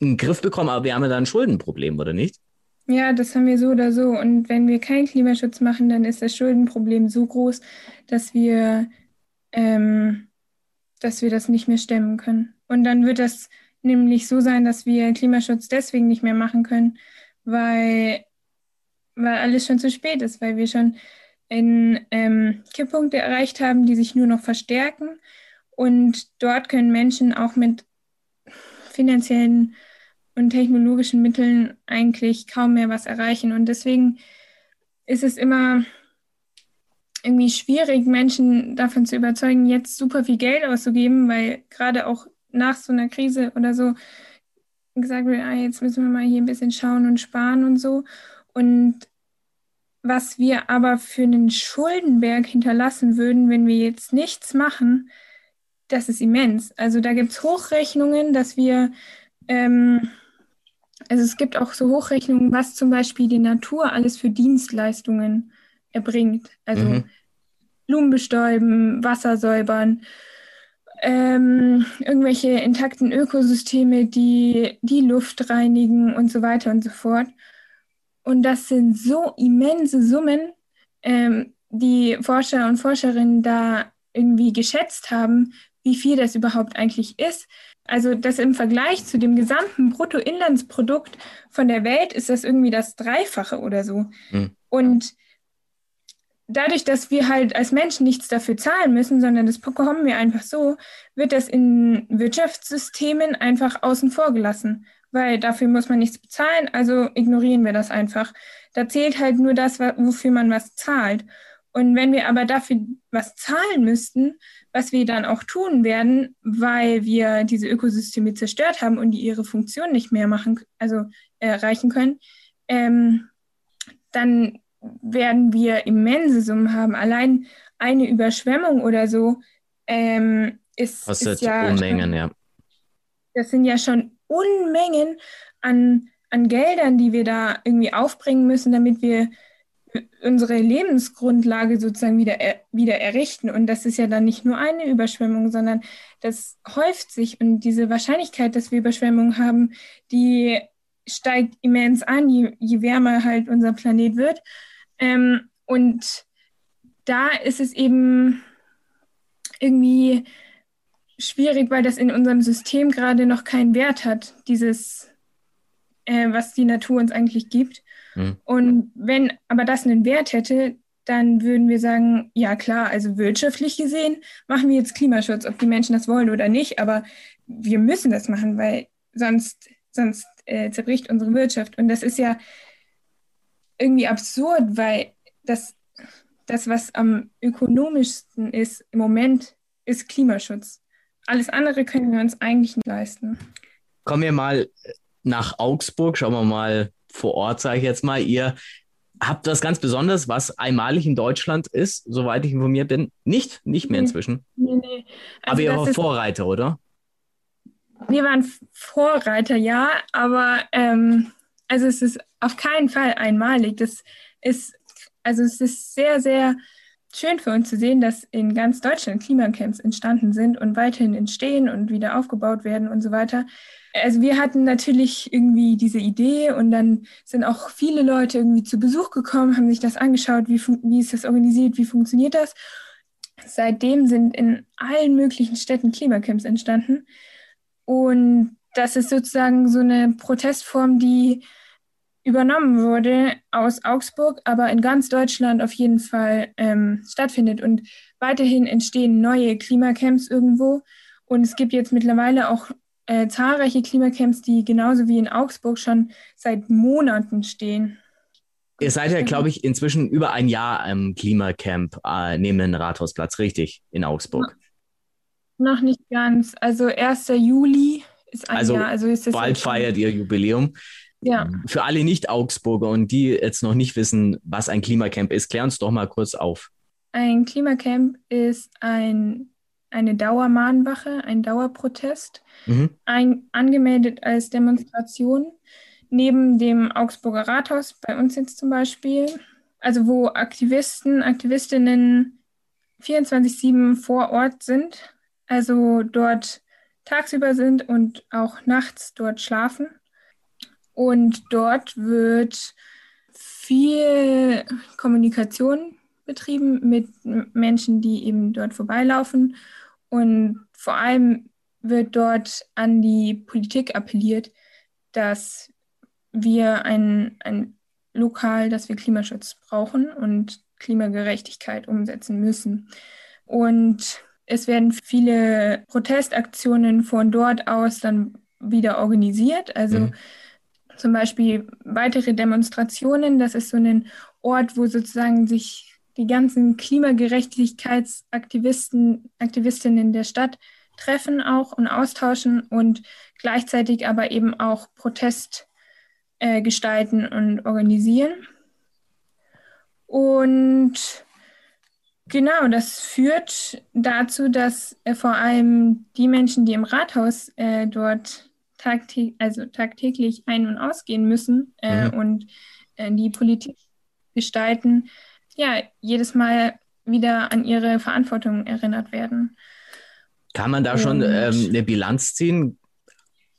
S5: in den Griff bekommen, aber wir haben ja da ein Schuldenproblem, oder nicht?
S6: Ja, das haben wir so oder so. Und wenn wir keinen Klimaschutz machen, dann ist das Schuldenproblem so groß, dass wir, ähm, dass wir das nicht mehr stemmen können. Und dann wird das nämlich so sein, dass wir Klimaschutz deswegen nicht mehr machen können, weil, weil alles schon zu spät ist, weil wir schon in ähm, Kipppunkte erreicht haben, die sich nur noch verstärken. Und dort können Menschen auch mit finanziellen und technologischen Mitteln eigentlich kaum mehr was erreichen. Und deswegen ist es immer irgendwie schwierig, Menschen davon zu überzeugen, jetzt super viel Geld auszugeben, weil gerade auch nach so einer Krise oder so gesagt wird, ah, jetzt müssen wir mal hier ein bisschen schauen und sparen und so. Und was wir aber für einen Schuldenberg hinterlassen würden, wenn wir jetzt nichts machen, das ist immens. Also da gibt es Hochrechnungen, dass wir, ähm, also es gibt auch so Hochrechnungen, was zum Beispiel die Natur alles für Dienstleistungen erbringt. Also mhm. Blumen bestäuben, Wasser säubern, ähm, irgendwelche intakten Ökosysteme, die die Luft reinigen und so weiter und so fort. Und das sind so immense Summen, ähm, die Forscher und Forscherinnen da irgendwie geschätzt haben, wie viel das überhaupt eigentlich ist. Also das im Vergleich zu dem gesamten Bruttoinlandsprodukt von der Welt ist das irgendwie das Dreifache oder so. Mhm. Und dadurch, dass wir halt als Menschen nichts dafür zahlen müssen, sondern das bekommen wir einfach so, wird das in Wirtschaftssystemen einfach außen vor gelassen, weil dafür muss man nichts bezahlen, also ignorieren wir das einfach. Da zählt halt nur das, wofür man was zahlt. Und wenn wir aber dafür was zahlen müssten, was wir dann auch tun werden, weil wir diese Ökosysteme zerstört haben und die ihre Funktion nicht mehr machen, also erreichen können, ähm, dann werden wir immense Summen haben. Allein eine Überschwemmung oder so ähm, ist,
S5: Kostet
S6: ist ja
S5: Unmengen,
S6: schon,
S5: ja.
S6: Das sind ja schon Unmengen an, an Geldern, die wir da irgendwie aufbringen müssen, damit wir unsere Lebensgrundlage sozusagen wieder, er, wieder errichten. Und das ist ja dann nicht nur eine Überschwemmung, sondern das häuft sich. Und diese Wahrscheinlichkeit, dass wir Überschwemmungen haben, die steigt immens an, je, je wärmer halt unser Planet wird. Ähm, und da ist es eben irgendwie schwierig, weil das in unserem System gerade noch keinen Wert hat, dieses, äh, was die Natur uns eigentlich gibt. Mhm. Und wenn aber das einen Wert hätte, dann würden wir sagen, ja klar, also wirtschaftlich gesehen machen wir jetzt Klimaschutz, ob die Menschen das wollen oder nicht, aber wir müssen das machen, weil sonst, sonst äh, zerbricht unsere Wirtschaft. Und das ist ja irgendwie absurd, weil das, das, was am ökonomischsten ist im Moment, ist Klimaschutz. Alles andere können wir uns eigentlich nicht leisten.
S5: Kommen wir mal nach Augsburg, schauen wir mal vor Ort, sage ich jetzt mal. Ihr habt was ganz Besonderes, was einmalig in Deutschland ist, soweit ich informiert bin. Nicht, nicht mehr inzwischen. Nee, nee. Also aber ihr wart Vorreiter, oder?
S6: Wir waren Vorreiter, ja, aber ähm, also es ist auf keinen Fall einmalig. Das ist, also es ist sehr, sehr schön für uns zu sehen, dass in ganz Deutschland Klimacamps entstanden sind und weiterhin entstehen und wieder aufgebaut werden und so weiter. Also wir hatten natürlich irgendwie diese Idee und dann sind auch viele Leute irgendwie zu Besuch gekommen, haben sich das angeschaut, wie, wie ist das organisiert, wie funktioniert das. Seitdem sind in allen möglichen Städten Klimacamps entstanden. Und das ist sozusagen so eine Protestform, die übernommen wurde aus Augsburg, aber in ganz Deutschland auf jeden Fall ähm, stattfindet. Und weiterhin entstehen neue Klimacamps irgendwo. Und es gibt jetzt mittlerweile auch äh, zahlreiche Klimacamps, die genauso wie in Augsburg schon seit Monaten stehen.
S5: Ihr seid ja, glaube ich, inzwischen über ein Jahr im Klimacamp äh, neben dem Rathausplatz, richtig, in Augsburg.
S6: Noch nicht ganz. Also 1. Juli ist ein
S5: also
S6: Jahr. Also ist
S5: bald feiert ihr Jubiläum.
S6: Ja.
S5: Für alle Nicht-Augsburger und die jetzt noch nicht wissen, was ein Klimacamp ist, klär uns doch mal kurz auf.
S6: Ein Klimacamp ist ein, eine Dauermahnwache, ein Dauerprotest, mhm. ein, angemeldet als Demonstration neben dem Augsburger Rathaus, bei uns jetzt zum Beispiel. Also wo Aktivisten, Aktivistinnen 24-7 vor Ort sind, also dort tagsüber sind und auch nachts dort schlafen. Und dort wird viel Kommunikation betrieben mit Menschen, die eben dort vorbeilaufen. Und vor allem wird dort an die Politik appelliert, dass wir ein, ein Lokal, dass wir Klimaschutz brauchen und Klimagerechtigkeit umsetzen müssen. Und es werden viele Protestaktionen von dort aus dann wieder organisiert. Also mhm. Zum Beispiel weitere Demonstrationen. Das ist so ein Ort, wo sozusagen sich die ganzen Klimagerechtigkeitsaktivisten, Aktivistinnen der Stadt treffen auch und austauschen und gleichzeitig aber eben auch Protest äh, gestalten und organisieren. Und Genau, das führt dazu, dass äh, vor allem die Menschen, die im Rathaus äh, dort tagtä also tagtäglich ein- und ausgehen müssen äh, mhm. und äh, die Politik gestalten, ja, jedes Mal wieder an ihre Verantwortung erinnert werden.
S5: Kann man da schon ähm, eine Bilanz ziehen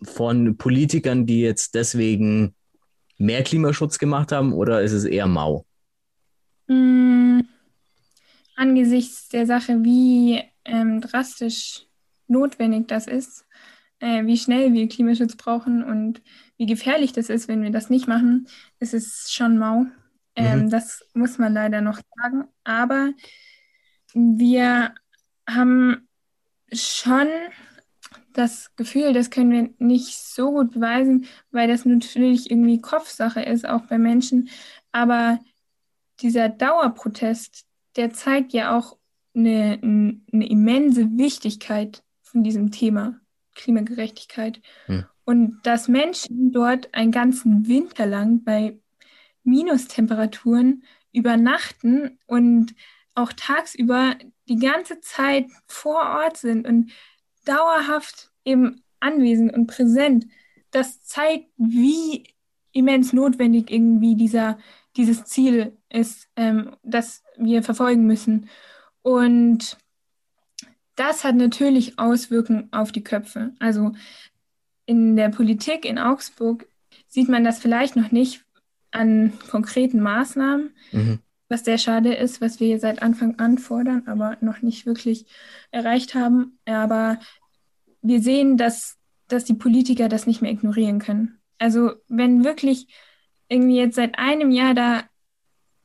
S5: von Politikern, die jetzt deswegen mehr Klimaschutz gemacht haben, oder ist es eher mau?
S6: Mm angesichts der Sache, wie ähm, drastisch notwendig das ist, äh, wie schnell wir Klimaschutz brauchen und wie gefährlich das ist, wenn wir das nicht machen, ist es schon mau. Ähm, mhm. Das muss man leider noch sagen. Aber wir haben schon das Gefühl, das können wir nicht so gut beweisen, weil das natürlich irgendwie Kopfsache ist, auch bei Menschen. Aber dieser Dauerprotest, der zeigt ja auch eine, eine immense Wichtigkeit von diesem Thema Klimagerechtigkeit. Hm. Und dass Menschen dort einen ganzen Winter lang bei Minustemperaturen übernachten und auch tagsüber die ganze Zeit vor Ort sind und dauerhaft eben anwesend und präsent, das zeigt, wie immens notwendig irgendwie dieser, dieses Ziel ist, ähm, das wir verfolgen müssen. Und das hat natürlich Auswirkungen auf die Köpfe. Also in der Politik in Augsburg sieht man das vielleicht noch nicht an konkreten Maßnahmen, mhm. was sehr schade ist, was wir seit Anfang an fordern, aber noch nicht wirklich erreicht haben. Aber wir sehen, dass, dass die Politiker das nicht mehr ignorieren können. Also wenn wirklich irgendwie jetzt seit einem Jahr da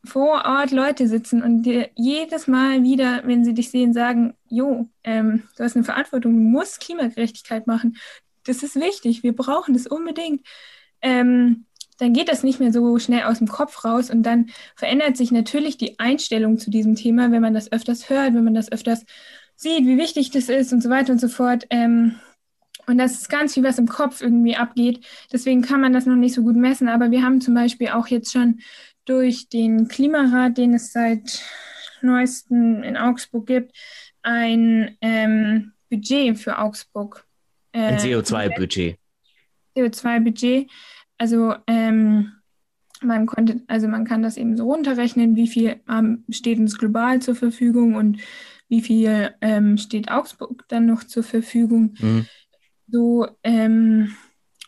S6: vor Ort Leute sitzen und dir jedes Mal wieder, wenn sie dich sehen, sagen, jo, ähm, du hast eine Verantwortung, du musst Klimagerechtigkeit machen. Das ist wichtig, wir brauchen das unbedingt. Ähm, dann geht das nicht mehr so schnell aus dem Kopf raus und dann verändert sich natürlich die Einstellung zu diesem Thema, wenn man das öfters hört, wenn man das öfters sieht, wie wichtig das ist und so weiter und so fort. Ähm, und das ist ganz viel, was im Kopf irgendwie abgeht. Deswegen kann man das noch nicht so gut messen. Aber wir haben zum Beispiel auch jetzt schon durch den Klimarat, den es seit neuestem in Augsburg gibt, ein ähm, Budget für Augsburg.
S5: Äh, ein CO2-Budget.
S6: CO2-Budget. Also ähm, man konnte, also man kann das eben so runterrechnen, wie viel ähm, steht uns global zur Verfügung und wie viel ähm, steht Augsburg dann noch zur Verfügung. Mhm. So, ähm,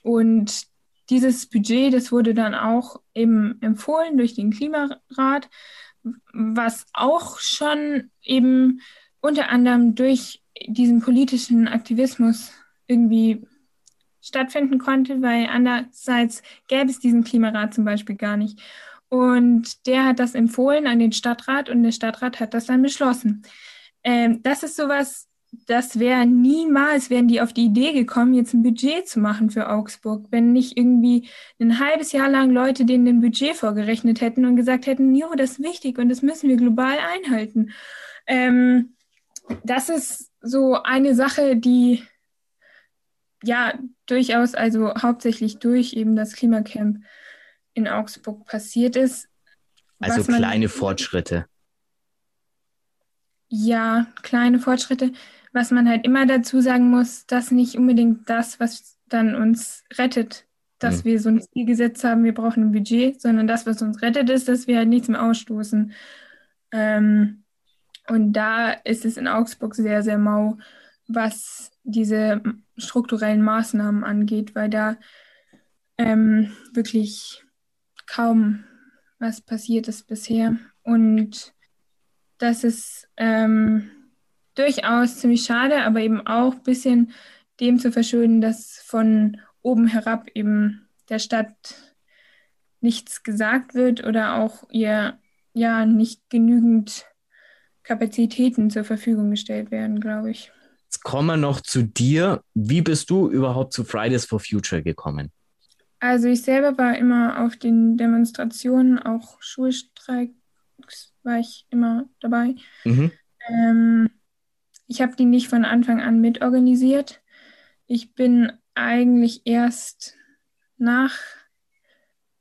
S6: und dieses Budget, das wurde dann auch eben empfohlen durch den Klimarat, was auch schon eben unter anderem durch diesen politischen Aktivismus irgendwie stattfinden konnte, weil andererseits gäbe es diesen Klimarat zum Beispiel gar nicht. Und der hat das empfohlen an den Stadtrat und der Stadtrat hat das dann beschlossen. Ähm, das ist sowas, das wäre niemals, wären die auf die Idee gekommen, jetzt ein Budget zu machen für Augsburg, wenn nicht irgendwie ein halbes Jahr lang Leute denen ein Budget vorgerechnet hätten und gesagt hätten, jo, das ist wichtig und das müssen wir global einhalten. Ähm, das ist so eine Sache, die ja durchaus, also hauptsächlich durch eben das Klimacamp in Augsburg passiert ist.
S5: Also kleine Fortschritte.
S6: Ja, kleine Fortschritte was man halt immer dazu sagen muss, dass nicht unbedingt das, was dann uns rettet, dass mhm. wir so ein Ziel gesetzt haben, wir brauchen ein Budget, sondern das, was uns rettet, ist, dass wir halt nichts mehr ausstoßen. Ähm, und da ist es in Augsburg sehr, sehr mau, was diese strukturellen Maßnahmen angeht, weil da ähm, wirklich kaum was passiert ist bisher. Und das ist ähm, durchaus ziemlich schade, aber eben auch ein bisschen dem zu verschulden, dass von oben herab eben der Stadt nichts gesagt wird oder auch ihr ja nicht genügend Kapazitäten zur Verfügung gestellt werden, glaube ich.
S5: Jetzt kommen wir noch zu dir. Wie bist du überhaupt zu Fridays for Future gekommen?
S6: Also ich selber war immer auf den Demonstrationen, auch Schulstreiks war ich immer dabei. Mhm. Ähm, ich habe die nicht von Anfang an mitorganisiert. Ich bin eigentlich erst nach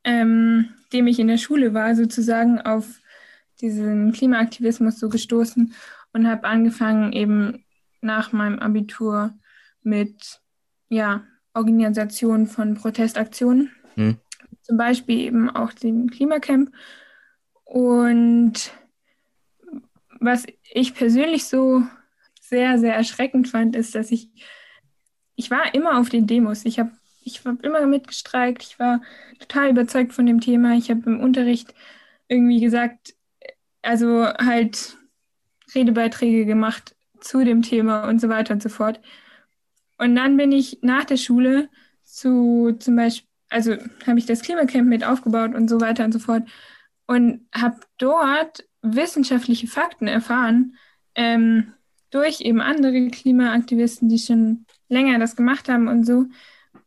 S6: ähm, dem ich in der Schule war, sozusagen auf diesen Klimaaktivismus so gestoßen und habe angefangen, eben nach meinem Abitur mit ja, Organisation von Protestaktionen, hm. zum Beispiel eben auch den Klimacamp. Und was ich persönlich so sehr, sehr erschreckend fand, ist, dass ich, ich war immer auf den Demos. Ich habe ich hab immer mitgestreikt. Ich war total überzeugt von dem Thema. Ich habe im Unterricht irgendwie gesagt, also halt Redebeiträge gemacht zu dem Thema und so weiter und so fort. Und dann bin ich nach der Schule zu zum Beispiel, also habe ich das Klimacamp mit aufgebaut und so weiter und so fort. und habe dort wissenschaftliche Fakten erfahren ähm, durch eben andere Klimaaktivisten, die schon länger das gemacht haben und so,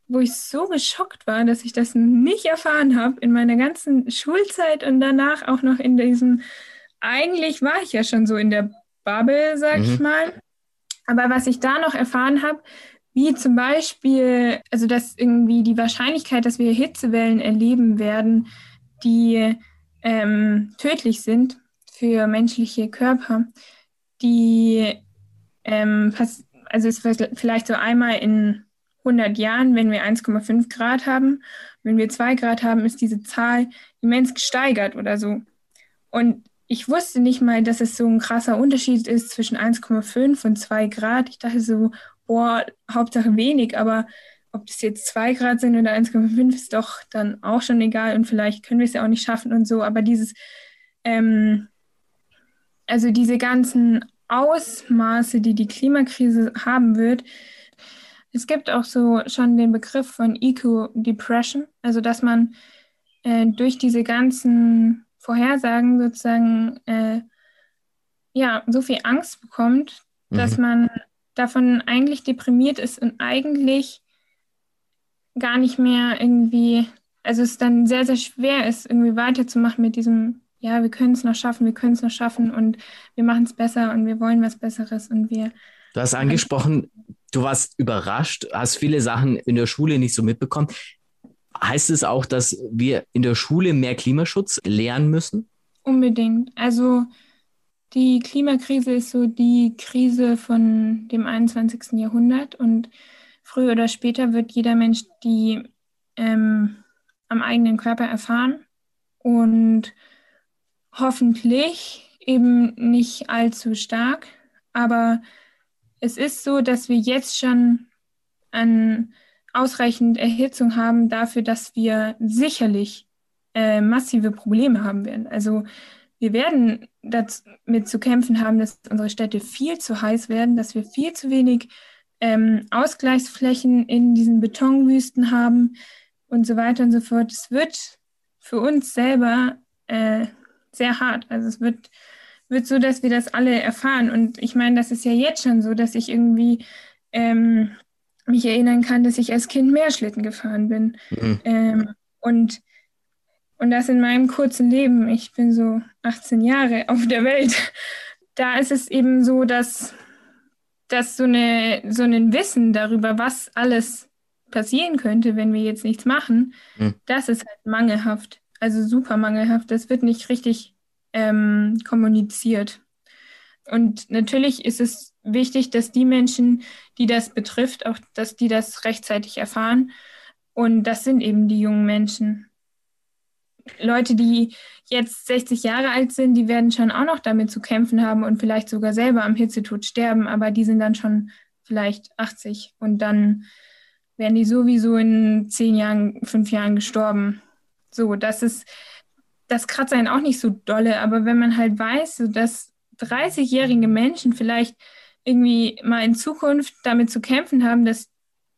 S6: wo ich so geschockt war, dass ich das nicht erfahren habe in meiner ganzen Schulzeit und danach auch noch in diesem, eigentlich war ich ja schon so in der Bubble, sag mhm. ich mal. Aber was ich da noch erfahren habe, wie zum Beispiel, also dass irgendwie die Wahrscheinlichkeit, dass wir Hitzewellen erleben werden, die ähm, tödlich sind für menschliche Körper, die ähm, also ist vielleicht so einmal in 100 Jahren, wenn wir 1,5 Grad haben. Wenn wir 2 Grad haben, ist diese Zahl immens gesteigert oder so. Und ich wusste nicht mal, dass es so ein krasser Unterschied ist zwischen 1,5 und 2 Grad. Ich dachte so, boah, Hauptsache wenig, aber ob das jetzt 2 Grad sind oder 1,5 ist doch dann auch schon egal und vielleicht können wir es ja auch nicht schaffen und so. Aber dieses, ähm, also diese ganzen Ausmaße, die die Klimakrise haben wird, es gibt auch so schon den Begriff von Eco-Depression, also dass man äh, durch diese ganzen Vorhersagen sozusagen äh, ja so viel Angst bekommt, mhm. dass man davon eigentlich deprimiert ist und eigentlich gar nicht mehr irgendwie, also es dann sehr, sehr schwer ist, irgendwie weiterzumachen mit diesem, ja, wir können es noch schaffen, wir können es noch schaffen und wir machen es besser und wir wollen was Besseres und wir.
S5: Du hast angesprochen, du warst überrascht, hast viele Sachen in der Schule nicht so mitbekommen. Heißt es auch, dass wir in der Schule mehr Klimaschutz lernen müssen?
S6: Unbedingt. Also die Klimakrise ist so die Krise von dem 21. Jahrhundert und früher oder später wird jeder Mensch die ähm, am eigenen Körper erfahren und hoffentlich eben nicht allzu stark, aber es ist so, dass wir jetzt schon an ausreichend Erhitzung haben dafür, dass wir sicherlich äh, massive Probleme haben werden. Also wir werden damit zu kämpfen haben, dass unsere Städte viel zu heiß werden, dass wir viel zu wenig ähm, Ausgleichsflächen in diesen Betonwüsten haben und so weiter und so fort. Es wird für uns selber äh, sehr hart. Also es wird wird so, dass wir das alle erfahren. Und ich meine, das ist ja jetzt schon so, dass ich irgendwie ähm, mich erinnern kann, dass ich als Kind mehr Schlitten gefahren bin. Mhm. Ähm, und, und das in meinem kurzen Leben. Ich bin so 18 Jahre <laughs> auf der Welt. Da ist es eben so, dass, dass so, eine, so ein Wissen darüber, was alles passieren könnte, wenn wir jetzt nichts machen, mhm. das ist halt mangelhaft. Also super mangelhaft. Das wird nicht richtig ähm, kommuniziert. Und natürlich ist es wichtig, dass die Menschen, die das betrifft, auch, dass die das rechtzeitig erfahren. Und das sind eben die jungen Menschen. Leute, die jetzt 60 Jahre alt sind, die werden schon auch noch damit zu kämpfen haben und vielleicht sogar selber am Hitzetod sterben, aber die sind dann schon vielleicht 80 und dann werden die sowieso in zehn Jahren, fünf Jahren gestorben. So, das ist, das kratzt einen auch nicht so dolle, aber wenn man halt weiß, dass 30-jährige Menschen vielleicht irgendwie mal in Zukunft damit zu kämpfen haben, dass,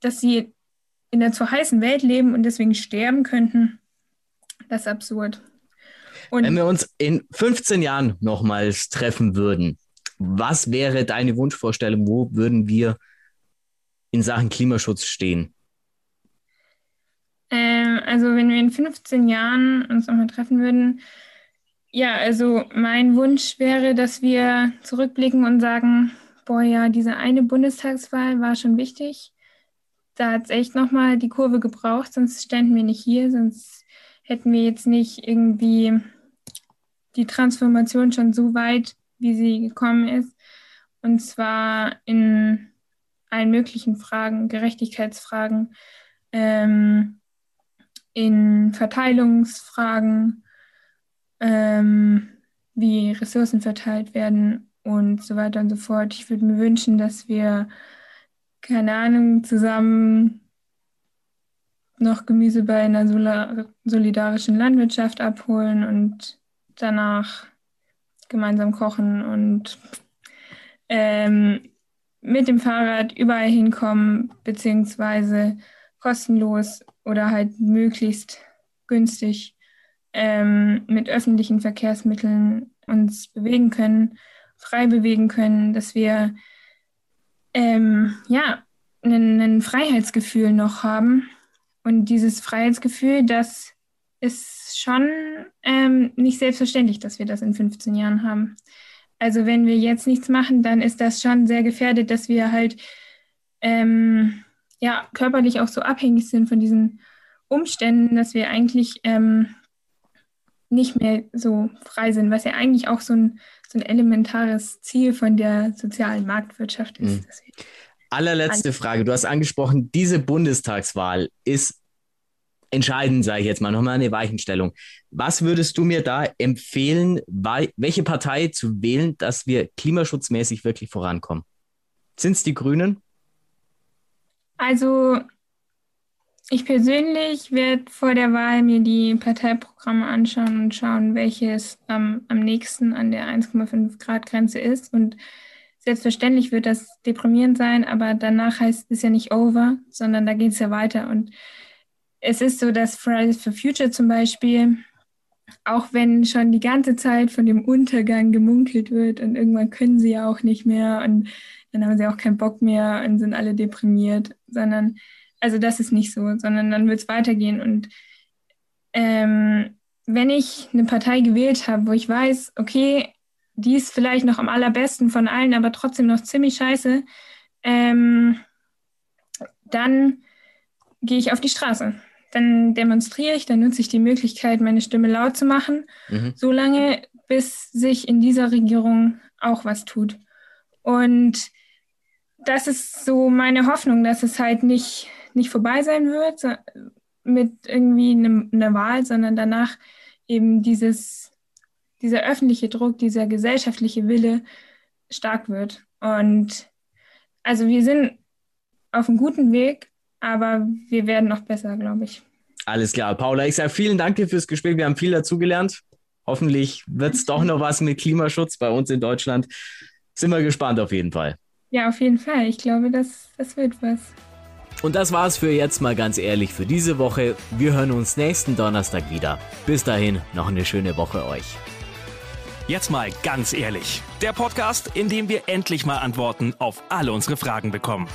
S6: dass sie in der zu heißen Welt leben und deswegen sterben könnten, das ist absurd.
S5: Und wenn wir uns in 15 Jahren nochmals treffen würden, was wäre deine Wunschvorstellung? Wo würden wir in Sachen Klimaschutz stehen?
S6: Ähm, also wenn wir in 15 Jahren uns nochmal treffen würden, ja, also mein Wunsch wäre, dass wir zurückblicken und sagen, boah ja, diese eine Bundestagswahl war schon wichtig. Da hat es echt nochmal die Kurve gebraucht, sonst ständen wir nicht hier, sonst hätten wir jetzt nicht irgendwie die Transformation schon so weit, wie sie gekommen ist. Und zwar in allen möglichen Fragen, Gerechtigkeitsfragen, ähm, in Verteilungsfragen, ähm, wie Ressourcen verteilt werden und so weiter und so fort. Ich würde mir wünschen, dass wir, keine Ahnung, zusammen noch Gemüse bei einer solidarischen Landwirtschaft abholen und danach gemeinsam kochen und ähm, mit dem Fahrrad überall hinkommen, beziehungsweise kostenlos oder halt möglichst günstig ähm, mit öffentlichen Verkehrsmitteln uns bewegen können, frei bewegen können, dass wir ähm, ja ein Freiheitsgefühl noch haben. Und dieses Freiheitsgefühl, das ist schon ähm, nicht selbstverständlich, dass wir das in 15 Jahren haben. Also wenn wir jetzt nichts machen, dann ist das schon sehr gefährdet, dass wir halt ähm, ja körperlich auch so abhängig sind von diesen Umständen, dass wir eigentlich ähm, nicht mehr so frei sind, was ja eigentlich auch so ein, so ein elementares Ziel von der sozialen Marktwirtschaft ist. Mhm.
S5: Allerletzte Frage. Du hast angesprochen, diese Bundestagswahl ist entscheidend, sage ich jetzt mal, nochmal eine Weichenstellung. Was würdest du mir da empfehlen, welche Partei zu wählen, dass wir klimaschutzmäßig wirklich vorankommen? Sind es die Grünen?
S6: Also ich persönlich werde vor der Wahl mir die Parteiprogramme anschauen und schauen, welches ähm, am nächsten an der 1,5 Grad Grenze ist. Und selbstverständlich wird das deprimierend sein, aber danach heißt es ja nicht over, sondern da geht es ja weiter. Und es ist so, dass Fridays for Future zum Beispiel, auch wenn schon die ganze Zeit von dem Untergang gemunkelt wird und irgendwann können sie ja auch nicht mehr und dann haben sie auch keinen Bock mehr und sind alle deprimiert, sondern, also das ist nicht so, sondern dann wird es weitergehen. Und ähm, wenn ich eine Partei gewählt habe, wo ich weiß, okay, die ist vielleicht noch am allerbesten von allen, aber trotzdem noch ziemlich scheiße, ähm, dann gehe ich auf die Straße dann demonstriere ich, dann nutze ich die Möglichkeit, meine Stimme laut zu machen, mhm. solange bis sich in dieser Regierung auch was tut. Und das ist so meine Hoffnung, dass es halt nicht, nicht vorbei sein wird mit irgendwie einer Wahl, sondern danach eben dieses, dieser öffentliche Druck, dieser gesellschaftliche Wille stark wird. Und also wir sind auf einem guten Weg, aber wir werden noch besser, glaube ich.
S5: Alles klar, Paula. Ich sage vielen Dank dir fürs Gespräch. Wir haben viel dazugelernt. Hoffentlich wird es doch noch was mit Klimaschutz bei uns in Deutschland. Sind wir gespannt auf jeden Fall.
S6: Ja, auf jeden Fall. Ich glaube, das, das wird was.
S5: Und das war's für jetzt mal ganz ehrlich für diese Woche. Wir hören uns nächsten Donnerstag wieder. Bis dahin noch eine schöne Woche euch.
S3: Jetzt mal ganz ehrlich. Der Podcast, in dem wir endlich mal Antworten auf alle unsere Fragen bekommen.